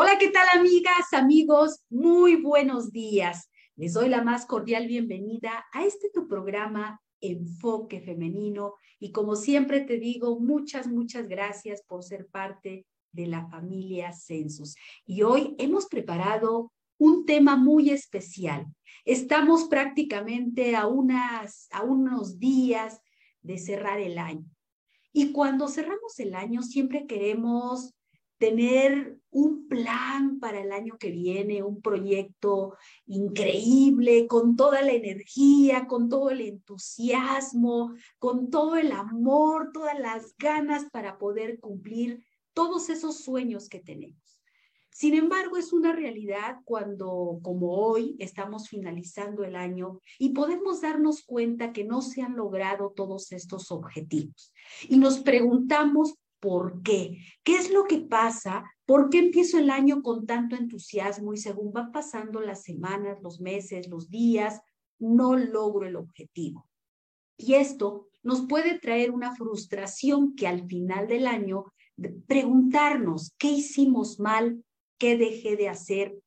Hola, ¿qué tal amigas, amigos? Muy buenos días. Les doy la más cordial bienvenida a este tu programa Enfoque Femenino y como siempre te digo, muchas, muchas gracias por ser parte de la familia Census. Y hoy hemos preparado un tema muy especial. Estamos prácticamente a, unas, a unos días de cerrar el año. Y cuando cerramos el año siempre queremos tener un plan para el año que viene, un proyecto increíble, con toda la energía, con todo el entusiasmo, con todo el amor, todas las ganas para poder cumplir todos esos sueños que tenemos. Sin embargo, es una realidad cuando, como hoy, estamos finalizando el año y podemos darnos cuenta que no se han logrado todos estos objetivos. Y nos preguntamos por qué. ¿Qué es lo que pasa? ¿Por qué empiezo el año con tanto entusiasmo y según van pasando las semanas, los meses, los días, no logro el objetivo? Y esto nos puede traer una frustración que al final del año preguntarnos qué hicimos mal, qué dejé de hacer,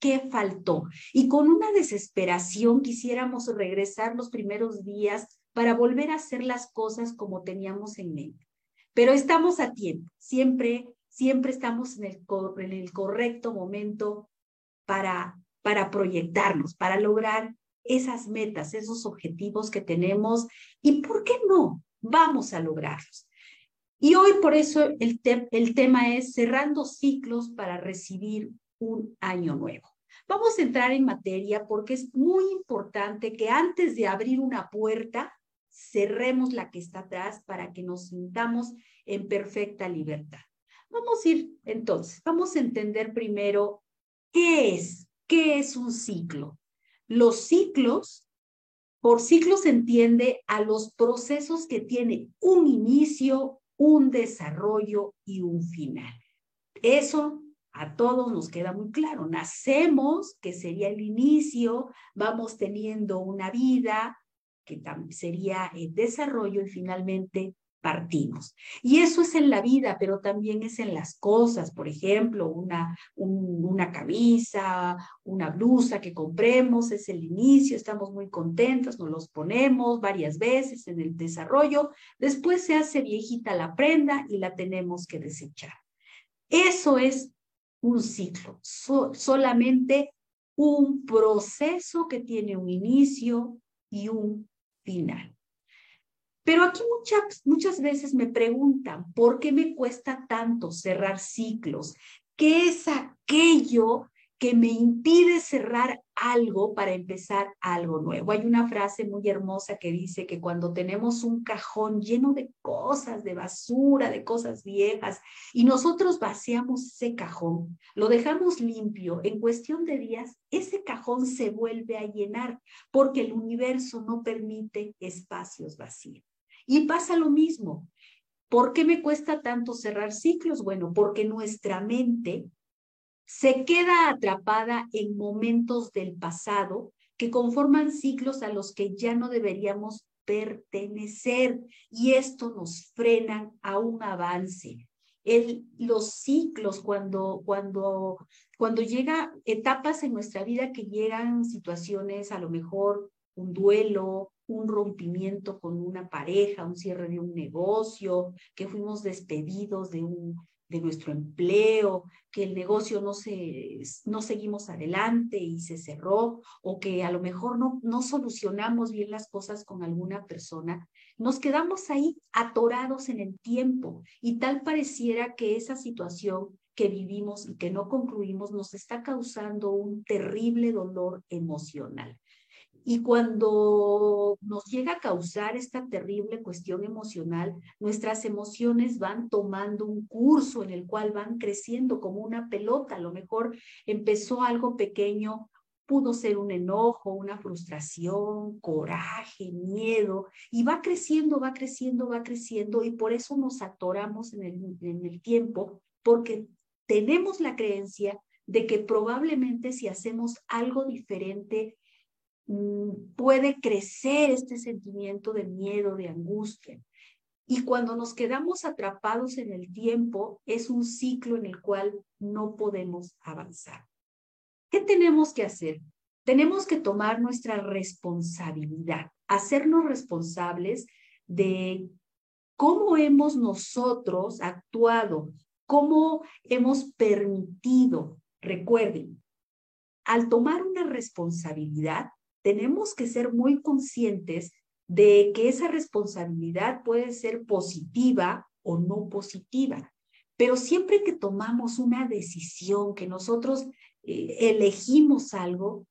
qué faltó. Y con una desesperación quisiéramos regresar los primeros días para volver a hacer las cosas como teníamos en mente. Pero estamos a tiempo, siempre, siempre estamos en el, en el correcto momento para, para proyectarnos, para lograr esas metas, esos objetivos que tenemos y, ¿por qué no? Vamos a lograrlos. Y hoy por eso el, el tema es cerrando ciclos para recibir un año nuevo. Vamos a entrar en materia porque es muy importante que antes de abrir una puerta, cerremos la que está atrás para que nos sintamos en perfecta libertad. Vamos a ir entonces, vamos a entender primero qué es, qué es un ciclo. Los ciclos, por ciclos se entiende a los procesos que tienen un inicio, un desarrollo y un final. Eso a todos nos queda muy claro. Nacemos, que sería el inicio, vamos teniendo una vida, que sería el desarrollo y finalmente partimos. Y eso es en la vida, pero también es en las cosas, por ejemplo, una, una camisa, una blusa que compremos, es el inicio, estamos muy contentos, nos los ponemos varias veces en el desarrollo, después se hace viejita la prenda y la tenemos que desechar. Eso es un ciclo, solamente un proceso que tiene un inicio y un Pero aquí muchas, muchas veces me preguntan, ¿por qué me cuesta tanto cerrar ciclos? ¿Qué es aquello que me impide cerrar algo para empezar algo nuevo. Hay una frase muy hermosa que dice que cuando tenemos un cajón lleno de cosas, de basura, de cosas viejas, y nosotros vaciamos ese cajón, lo dejamos limpio, en cuestión de días, ese cajón se vuelve a llenar porque el universo no permite espacios vacíos. Y pasa lo mismo. ¿Por qué me cuesta tanto cerrar ciclos? Bueno, porque nuestra mente se queda atrapada en momentos del pasado que conforman ciclos a los que ya no deberíamos pertenecer y esto nos frena a un avance. Los ciclos, cuando, cuando, cuando llega etapas en nuestra vida que llegan situaciones, a lo mejor un duelo, un rompimiento con una pareja, un cierre de un negocio, que fuimos despedidos de un, de nuestro empleo, que el negocio no, se, no seguimos adelante y se cerró, o que a lo mejor no, no solucionamos bien las cosas con alguna persona, nos quedamos ahí atorados en el tiempo y tal pareciera que esa situación que vivimos y que no concluimos nos está causando un terrible dolor emocional. Y cuando nos llega a causar esta terrible cuestión emocional, nuestras emociones van tomando un curso en el cual van creciendo como una pelota. A lo mejor empezó algo pequeño, pudo ser un enojo, una frustración, coraje, miedo, y va creciendo, va creciendo, va creciendo, y por eso nos atoramos en el, en el tiempo, porque tenemos la creencia de que probablemente si hacemos algo diferente puede crecer este sentimiento de miedo, de angustia. Y cuando nos quedamos atrapados en el tiempo, es un ciclo en el cual no podemos avanzar. ¿Qué tenemos que hacer? Tenemos que tomar nuestra responsabilidad, hacernos responsables de cómo hemos nosotros actuado, cómo hemos permitido. Recuerden, al tomar una responsabilidad, tenemos que ser muy conscientes de que esa responsabilidad puede ser positiva o no positiva. Pero siempre que tomamos una decisión, que nosotros eh, elegimos algo,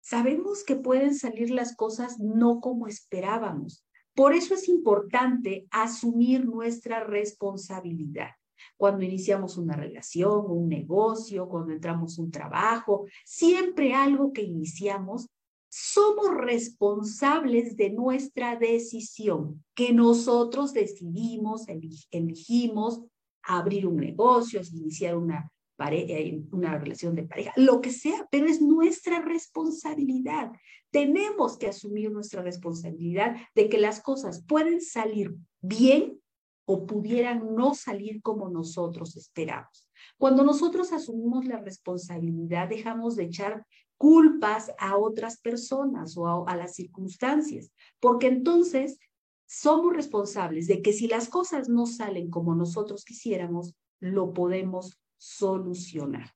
sabemos que pueden salir las cosas no como esperábamos. Por eso es importante asumir nuestra responsabilidad. Cuando iniciamos una relación, un negocio, cuando entramos un trabajo, siempre algo que iniciamos, somos responsables de nuestra decisión, que nosotros decidimos, elegimos abrir un negocio, iniciar una, eh, una relación de pareja, lo que sea, pero es nuestra responsabilidad. Tenemos que asumir nuestra responsabilidad de que las cosas pueden salir bien o pudieran no salir como nosotros esperamos. Cuando nosotros asumimos la responsabilidad, dejamos de echar culpas a otras personas o a, a las circunstancias, porque entonces somos responsables de que si las cosas no salen como nosotros quisiéramos, lo podemos solucionar.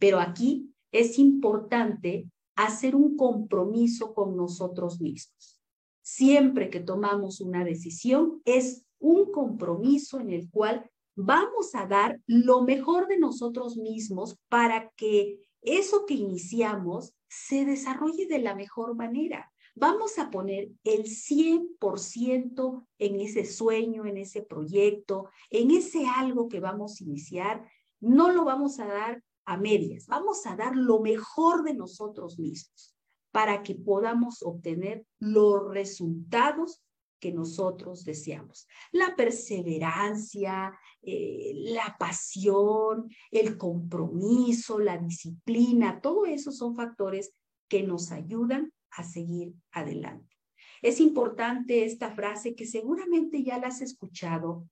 Pero aquí es importante hacer un compromiso con nosotros mismos. Siempre que tomamos una decisión, es un compromiso en el cual vamos a dar lo mejor de nosotros mismos para que eso que iniciamos se desarrolle de la mejor manera. Vamos a poner el 100% en ese sueño, en ese proyecto, en ese algo que vamos a iniciar. No lo vamos a dar a medias, vamos a dar lo mejor de nosotros mismos para que podamos obtener los resultados que nosotros deseamos. La perseverancia, eh, la pasión, el compromiso, la disciplina, todo eso son factores que nos ayudan a seguir adelante. Es importante esta frase que seguramente ya la has escuchado,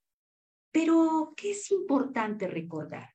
pero ¿qué es importante recordar?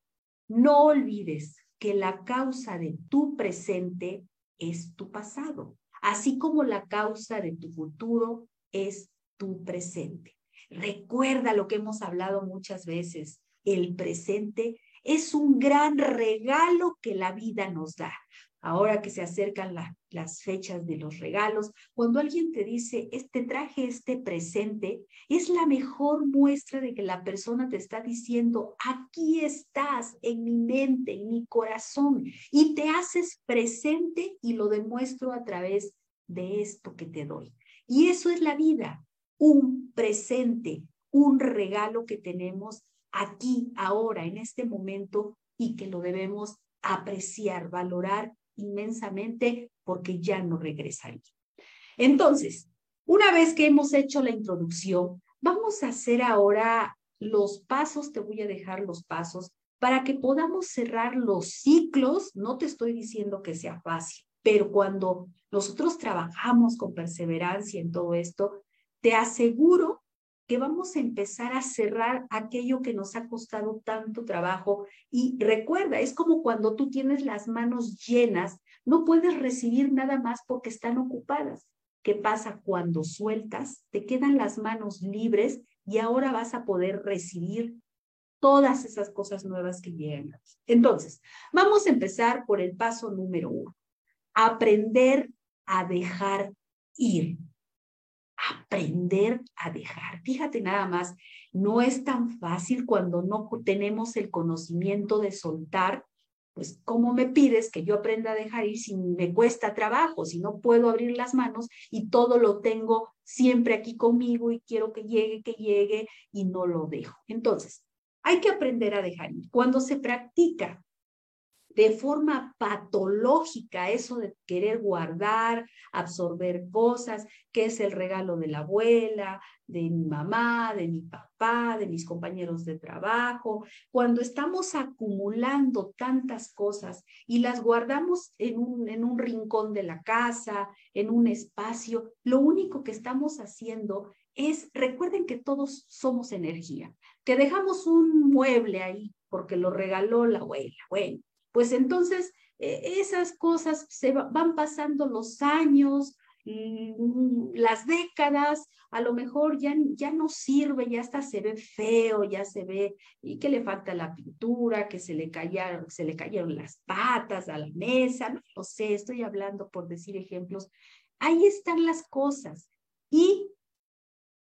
No olvides que la causa de tu presente es tu pasado, así como la causa de tu futuro es tu presente. Recuerda lo que hemos hablado muchas veces. El presente es un gran regalo que la vida nos da. Ahora que se acercan las fechas de los regalos, cuando alguien te dice, este traje, este presente, es la mejor muestra de que la persona te está diciendo, aquí estás en mi mente, en mi corazón, y te haces presente y lo demuestro a través de esto que te doy. Y eso es la vida un presente, un regalo que tenemos aquí, ahora, en este momento y que lo debemos apreciar, valorar inmensamente porque ya no regresaría. Entonces, una vez que hemos hecho la introducción, vamos a hacer ahora los pasos, te voy a dejar los pasos para que podamos cerrar los ciclos. No te estoy diciendo que sea fácil, pero cuando nosotros trabajamos con perseverancia en todo esto, te aseguro que vamos a empezar a cerrar aquello que nos ha costado tanto trabajo. Y recuerda, es como cuando tú tienes las manos llenas, no puedes recibir nada más porque están ocupadas. ¿Qué pasa cuando sueltas? Te quedan las manos libres y ahora vas a poder recibir todas esas cosas nuevas que llegan. Entonces, vamos a empezar por el paso número uno. Aprender a dejar ir aprender a dejar. Fíjate nada más, no es tan fácil cuando no tenemos el conocimiento de soltar, pues ¿cómo me pides que yo aprenda a dejar ir si me cuesta trabajo, si no puedo abrir las manos y todo lo tengo siempre aquí conmigo y quiero que llegue, que llegue y no lo dejo? Entonces, hay que aprender a dejar ir. Cuando se practica de forma patológica eso de querer guardar, absorber cosas, que es el regalo de la abuela, de mi mamá, de mi papá, de mis compañeros de trabajo, cuando estamos acumulando tantas cosas y las guardamos en un, rincón de la casa, en un espacio, lo único que estamos haciendo es, recuerden que todos somos energía, que dejamos un mueble ahí porque lo regaló la abuela. Bueno, pues entonces eh, esas cosas se van pasando los años, mm, las décadas, a lo mejor ya, ya no sirve, ya hasta se ve feo, ya se ve y que le falta la pintura, que se le cayeron, se le cayeron las patas a la mesa, no lo sé, estoy hablando por decir ejemplos. Ahí están las cosas y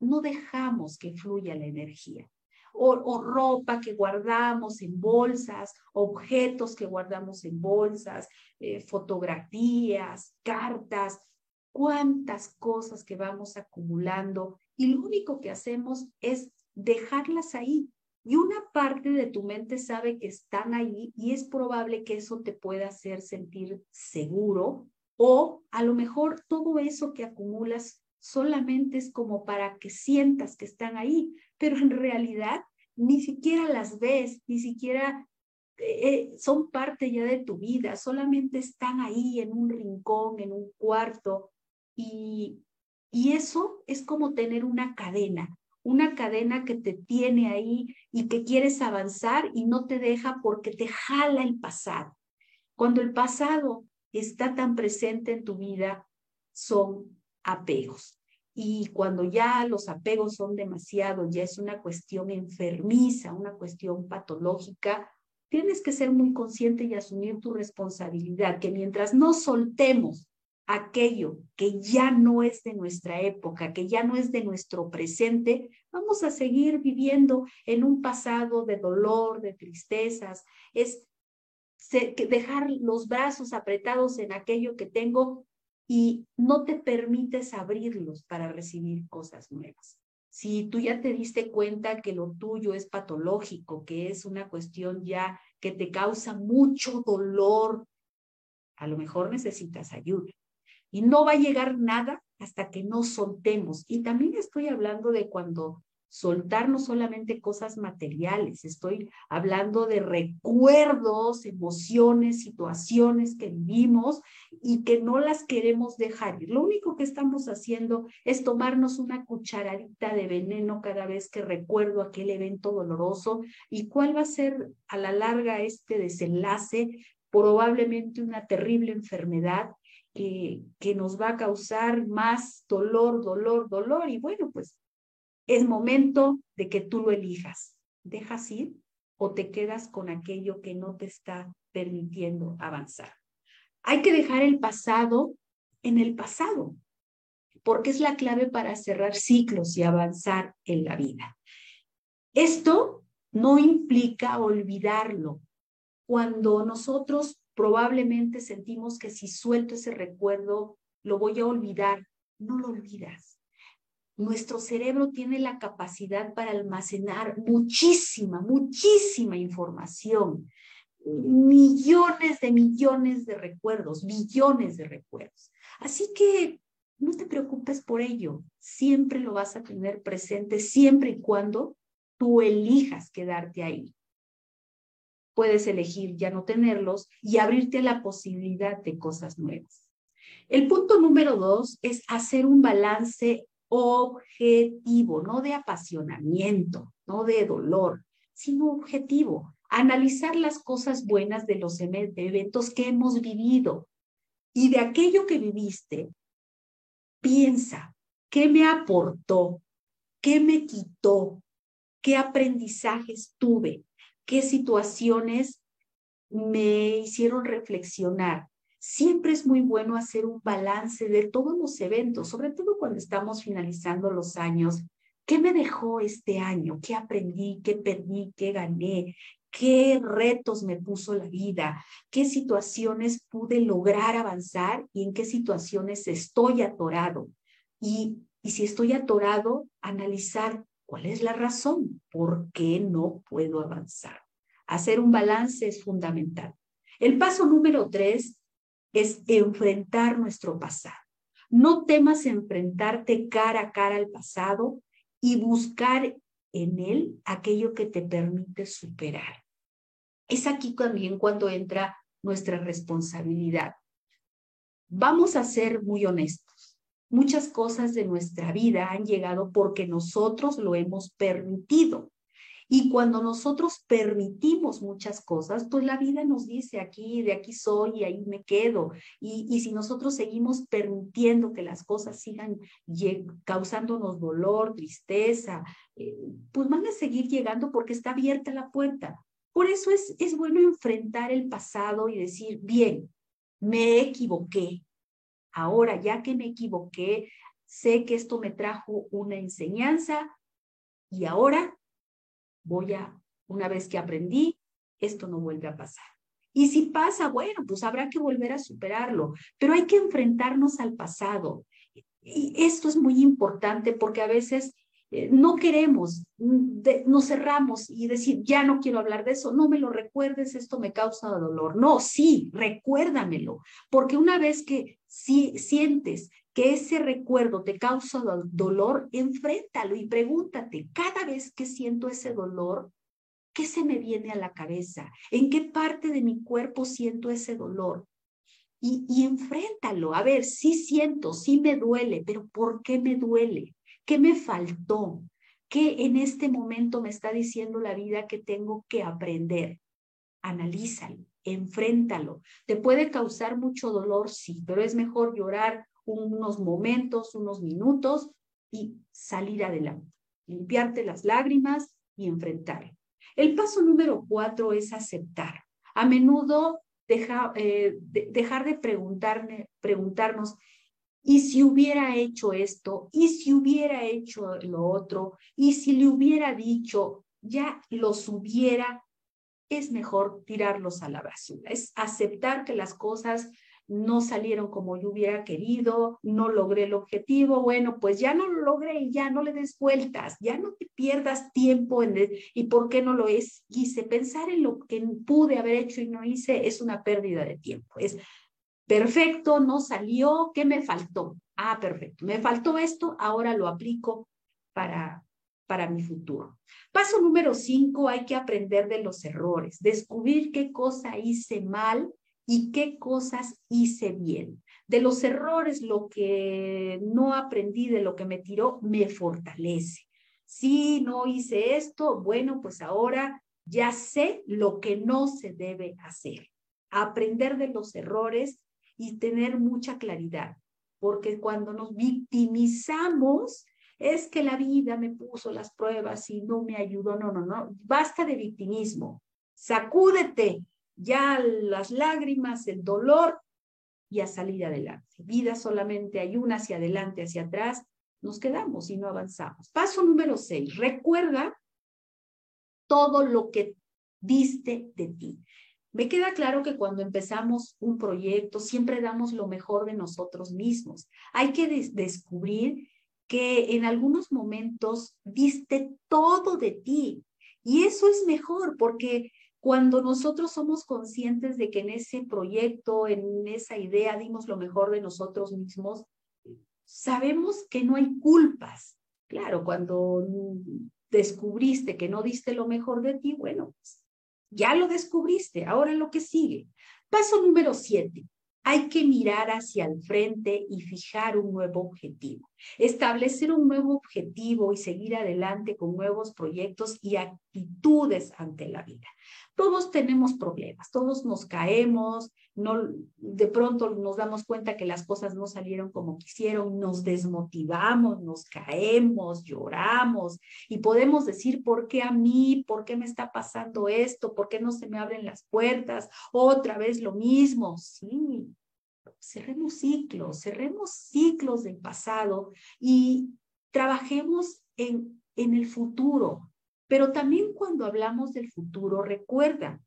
no dejamos que fluya la energía. O, ropa que guardamos en bolsas, objetos que guardamos en bolsas, eh, fotografías, cartas, cuántas cosas que vamos acumulando y lo único que hacemos es dejarlas ahí. Y una parte de tu mente sabe que están ahí y es probable que eso te pueda hacer sentir seguro o a lo mejor todo eso que acumulas solamente es como para que sientas que están ahí, pero en realidad ni siquiera las ves, ni siquiera eh, son parte ya de tu vida, solamente están ahí en un rincón, en un cuarto, y, y eso es como tener una cadena, una cadena que te tiene ahí y que quieres avanzar y no te deja porque te jala el pasado. Cuando el pasado está tan presente en tu vida, son apegos. Y cuando ya los apegos son demasiado, ya es una cuestión enfermiza, una cuestión patológica, tienes que ser muy consciente y asumir tu responsabilidad, que mientras no soltemos aquello que ya no es de nuestra época, que ya no es de nuestro presente, vamos a seguir viviendo en un pasado de dolor, de tristezas. Es dejar los brazos apretados en aquello que tengo y no te permites abrirlos para recibir cosas nuevas. Si tú ya te diste cuenta que lo tuyo es patológico, que es una cuestión ya que te causa mucho dolor, a lo mejor necesitas ayuda. Y no va a llegar nada hasta que no soltemos. Y también estoy hablando de cuando soltar no solamente cosas materiales, estoy hablando de recuerdos, emociones, situaciones que vivimos y que no las queremos dejar. Lo único que estamos haciendo es tomarnos una cucharadita de veneno cada vez que recuerdo aquel evento doloroso. Y cuál va a ser a la larga este desenlace, probablemente una terrible enfermedad que, que nos va a causar más dolor, dolor, dolor. Y bueno, pues es momento de que tú lo elijas. ¿Dejas ir o te quedas con aquello que no te está permitiendo avanzar? Hay que dejar el pasado en el pasado, porque es la clave para cerrar ciclos y avanzar en la vida. Esto no implica olvidarlo. Cuando nosotros probablemente sentimos que si suelto ese recuerdo, lo voy a olvidar, no lo olvidas nuestro cerebro tiene la capacidad para almacenar muchísima, muchísima información, millones de millones de recuerdos, billones de recuerdos. Así que no te preocupes por ello, siempre lo vas a tener presente, siempre y cuando tú elijas quedarte ahí. Puedes elegir ya no tenerlos y abrirte a la posibilidad de cosas nuevas. El punto número dos es hacer un balance objetivo, no de apasionamiento, no de dolor, sino objetivo. Analizar las cosas buenas de los eventos que hemos vivido y de aquello que viviste. Piensa, ¿qué me aportó? ¿Qué me quitó? ¿Qué aprendizajes tuve? ¿Qué situaciones me hicieron reflexionar? Siempre es muy bueno hacer un balance de todos los eventos, sobre todo cuando estamos finalizando los años. ¿Qué me dejó este año? ¿Qué aprendí? ¿Qué perdí? ¿Qué gané? ¿Qué retos me puso la vida? ¿Qué situaciones pude lograr avanzar y en qué situaciones estoy atorado? Y, y si estoy atorado, analizar cuál es la razón, por qué no puedo avanzar. Hacer un balance es fundamental. El paso número tres es enfrentar nuestro pasado. No temas enfrentarte cara a cara al pasado y buscar en él aquello que te permite superar. Es aquí también cuando entra nuestra responsabilidad. Vamos a ser muy honestos. Muchas cosas de nuestra vida han llegado porque nosotros lo hemos permitido. Y cuando nosotros permitimos muchas cosas, pues la vida nos dice aquí, de aquí soy y ahí me quedo. Y, si nosotros seguimos permitiendo que las cosas sigan causándonos dolor, tristeza, eh, pues van a seguir llegando porque está abierta la puerta. Por eso es, es bueno enfrentar el pasado y decir, bien, me equivoqué. Ahora, ya que me equivoqué, sé que esto me trajo una enseñanza y ahora voy a, una vez que aprendí, esto no vuelve a pasar. Y si pasa, bueno, pues habrá que volver a superarlo, pero hay que enfrentarnos al pasado. Y esto es muy importante porque a veces eh, no queremos, mm, nos cerramos y decir, ya no quiero hablar de eso, no me lo recuerdes, esto me causa dolor. No, sí, recuérdamelo, porque una vez que si, sientes que ese recuerdo te causa dolor, enfréntalo y pregúntate, cada vez que siento ese dolor, ¿qué se me viene a la cabeza? ¿En qué parte de mi cuerpo siento ese dolor? Y, y enfréntalo. A ver, sí siento, sí me duele, pero ¿por qué me duele? ¿Qué me faltó? ¿Qué en este momento me está diciendo la vida que tengo que aprender? Analízalo, enfréntalo. Te puede causar mucho dolor, sí, pero es mejor llorar unos momentos, unos minutos y salir adelante, limpiarte las lágrimas y enfrentarlo. El paso número cuatro es aceptar. A menudo eh, dejar de preguntarme, preguntarnos, ¿y si hubiera hecho esto? ¿Y si hubiera hecho lo otro? ¿Y si le hubiera dicho, ya los hubiera? Es mejor tirarlos a la basura. Es aceptar que las cosas no salieron como yo hubiera querido, no logré el objetivo, bueno, pues ya no lo logré y ya no le des vueltas, ya no te pierdas tiempo en y por qué no lo es, hice. Pensar en lo que pude haber hecho y no hice es una pérdida de tiempo. Es perfecto, no salió, ¿qué me faltó? Ah, perfecto, me faltó esto, ahora lo aplico para, para mi futuro. Paso número cinco, hay que aprender de los errores, descubrir qué cosa hice mal y qué cosas hice bien. De los errores, lo que no aprendí, de lo que me tiró, me fortalece. Si no hice esto, bueno, pues ahora ya sé lo que no se debe hacer. Aprender de los errores y tener mucha claridad, porque cuando nos victimizamos, es que la vida me puso las pruebas y no me ayudó. No, no, no. Basta de victimismo. Sacúdete, ya las lágrimas, el dolor y a salir adelante. Vida solamente hay una hacia adelante, hacia atrás, nos quedamos y no avanzamos. Paso número seis, recuerda todo lo que diste de ti. Me queda claro que cuando empezamos un proyecto siempre damos lo mejor de nosotros mismos. Hay que descubrir que en algunos momentos diste todo de ti y eso es mejor porque cuando nosotros somos conscientes de que en ese proyecto, en esa idea, dimos lo mejor de nosotros mismos, sabemos que no hay culpas. Claro, cuando descubriste que no diste lo mejor de ti, bueno, pues, ya lo descubriste, ahora lo que sigue. Paso número siete, hay que mirar hacia el frente y fijar un nuevo objetivo. Establecer un nuevo objetivo y seguir adelante con nuevos proyectos y actitudes ante la vida. Todos tenemos problemas, todos nos caemos, no, de pronto nos damos cuenta que las cosas no salieron como quisieron, nos desmotivamos, nos caemos, lloramos y podemos decir, ¿por qué a mí? ¿Por qué me está pasando esto? ¿Por qué no se me abren las puertas? Otra vez lo mismo. Sí, cerremos ciclos, cerremos ciclos del pasado y trabajemos en, en el futuro. Pero también cuando hablamos del futuro, recuerda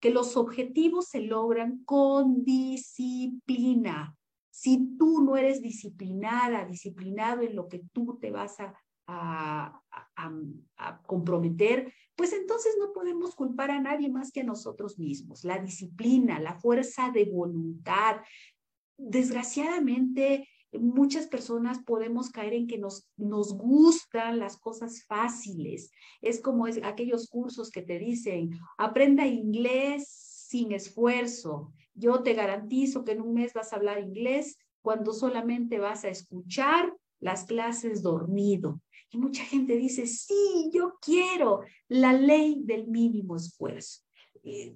que los objetivos se logran con disciplina. Si tú no eres disciplinada, disciplinado en lo que tú te vas a, a, comprometer, pues entonces no podemos culpar a nadie más que a nosotros mismos. La disciplina, la fuerza de voluntad, desgraciadamente muchas personas podemos caer en que nos, nos gustan las cosas fáciles. Es como es, aquellos cursos que te dicen, aprenda inglés sin esfuerzo. Yo te garantizo que en un mes vas a hablar inglés cuando solamente vas a escuchar las clases dormido. Y mucha gente dice, sí, yo quiero la ley del mínimo esfuerzo.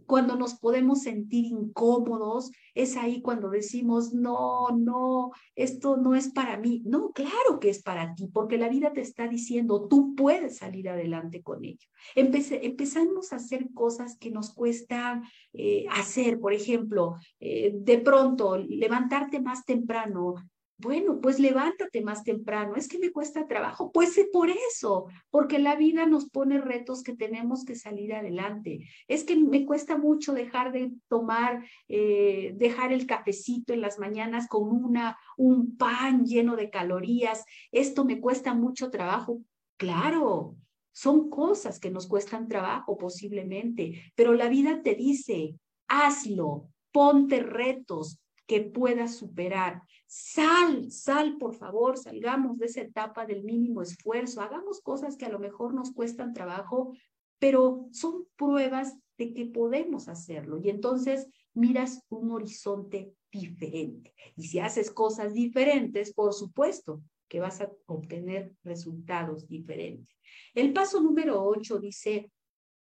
Cuando nos podemos sentir incómodos, es ahí cuando decimos, no, no, esto no es para mí. No, claro que es para ti, porque la vida te está diciendo, tú puedes salir adelante con ello. empezamos a hacer cosas que nos cuesta eh, hacer, por ejemplo, eh, de pronto levantarte más temprano, bueno, pues levántate más temprano. Es que me cuesta trabajo. Pues es por eso, porque la vida nos pone retos que tenemos que salir adelante. Es que me cuesta mucho dejar de tomar, eh, dejar el cafecito en las mañanas con una, un pan lleno de calorías. Esto me cuesta mucho trabajo. Claro, son cosas que nos cuestan trabajo posiblemente, pero la vida te dice, hazlo, ponte retos, que puedas superar. Sal, sal, por favor, salgamos de esa etapa del mínimo esfuerzo, hagamos cosas que a lo mejor nos cuestan trabajo, pero son pruebas de que podemos hacerlo. Y entonces miras un horizonte diferente. Y si haces cosas diferentes, por supuesto que vas a obtener resultados diferentes. El paso número ocho dice,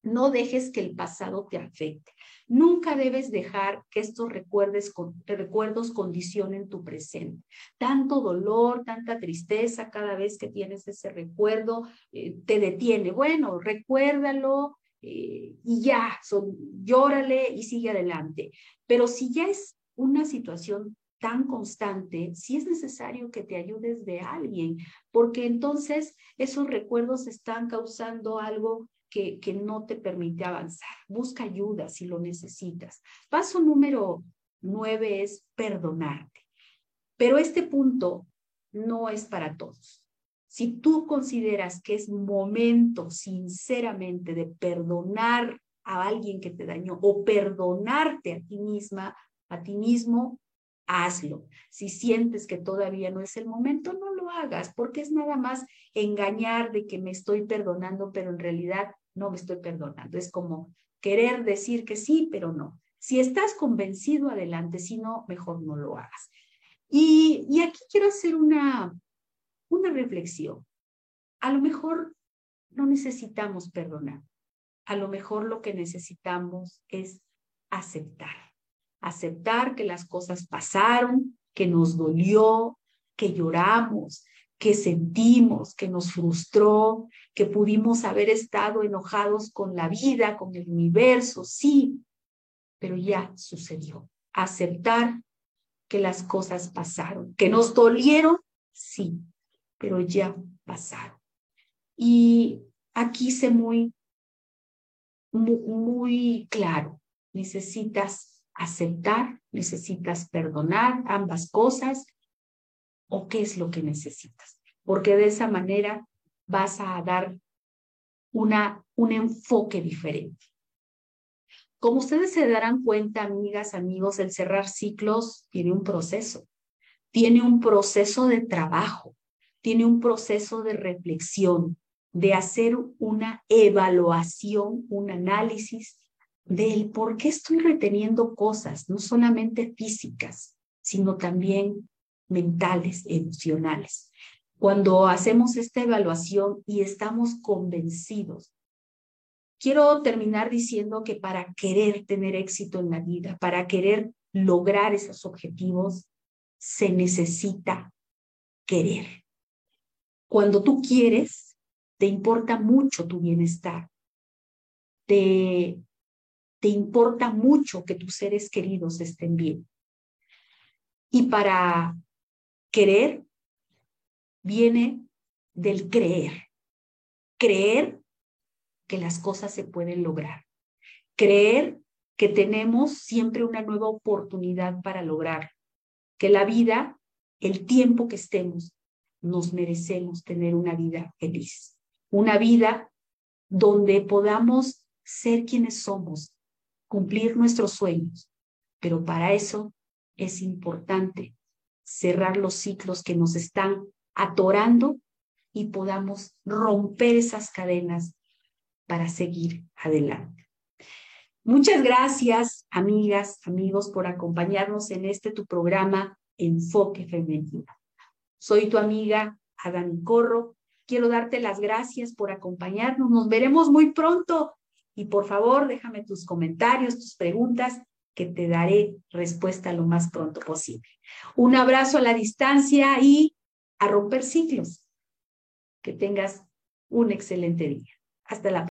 no dejes que el pasado te afecte. Nunca debes dejar que estos recuerdos condicionen tu presente. Tanto dolor, tanta tristeza cada vez que tienes ese recuerdo eh, te detiene. Bueno, recuérdalo eh, y ya, llórale y sigue adelante. Pero si ya es una situación tan constante, sí es necesario que te ayudes de alguien, porque entonces esos recuerdos están causando algo que, no te permite avanzar. Busca ayuda si lo necesitas. Paso número nueve es perdonarte. Pero este punto no es para todos. Si tú consideras que es momento sinceramente de perdonar a alguien que te dañó o perdonarte a ti misma, a ti mismo, hazlo. Si sientes que todavía no es el momento, no lo hagas, porque es nada más engañar de que me estoy perdonando, pero en realidad no me estoy perdonando. Es como querer decir que sí, pero no. Si estás convencido, adelante, si no, mejor no lo hagas. Y, y aquí quiero hacer una, una reflexión. A lo mejor no necesitamos perdonar. A lo mejor lo que necesitamos es aceptar. Aceptar que las cosas pasaron, que nos dolió, que lloramos, que sentimos, que nos frustró, que pudimos haber estado enojados con la vida, con el universo, sí, pero ya sucedió. Aceptar que las cosas pasaron, que nos dolieron, sí, pero ya pasaron. Y aquí sé muy, muy, muy claro, necesitas aceptar, necesitas perdonar ambas cosas, o qué es lo que necesitas, porque de esa manera vas a dar una, un enfoque diferente. Como ustedes se darán cuenta, amigas, amigos, el cerrar ciclos tiene un proceso, tiene un proceso de trabajo, tiene un proceso de reflexión, de hacer una evaluación, un análisis del por qué estoy reteniendo cosas, no solamente físicas, sino también mentales, emocionales. Cuando hacemos esta evaluación y estamos convencidos, quiero terminar diciendo que para querer tener éxito en la vida, para querer lograr esos objetivos, se necesita querer. Cuando tú quieres, te importa mucho tu bienestar, te, te importa mucho que tus seres queridos estén bien. Y para Querer viene del creer. Creer que las cosas se pueden lograr. Creer que tenemos siempre una nueva oportunidad para lograr. Que la vida, el tiempo que estemos, nos merecemos tener una vida feliz. Una vida donde podamos ser quienes somos, cumplir nuestros sueños. Pero para eso es importante cerrar los ciclos que nos están atorando y podamos romper esas cadenas para seguir adelante. Muchas gracias, amigas, amigos, por acompañarnos en este tu programa Enfoque Femenino. Soy tu amiga Adán Corro. Quiero darte las gracias por acompañarnos. Nos veremos muy pronto y por favor déjame tus comentarios, tus preguntas, que te daré respuesta lo más pronto posible. Un abrazo a la distancia y a romper ciclos. Que tengas un excelente día. Hasta la próxima.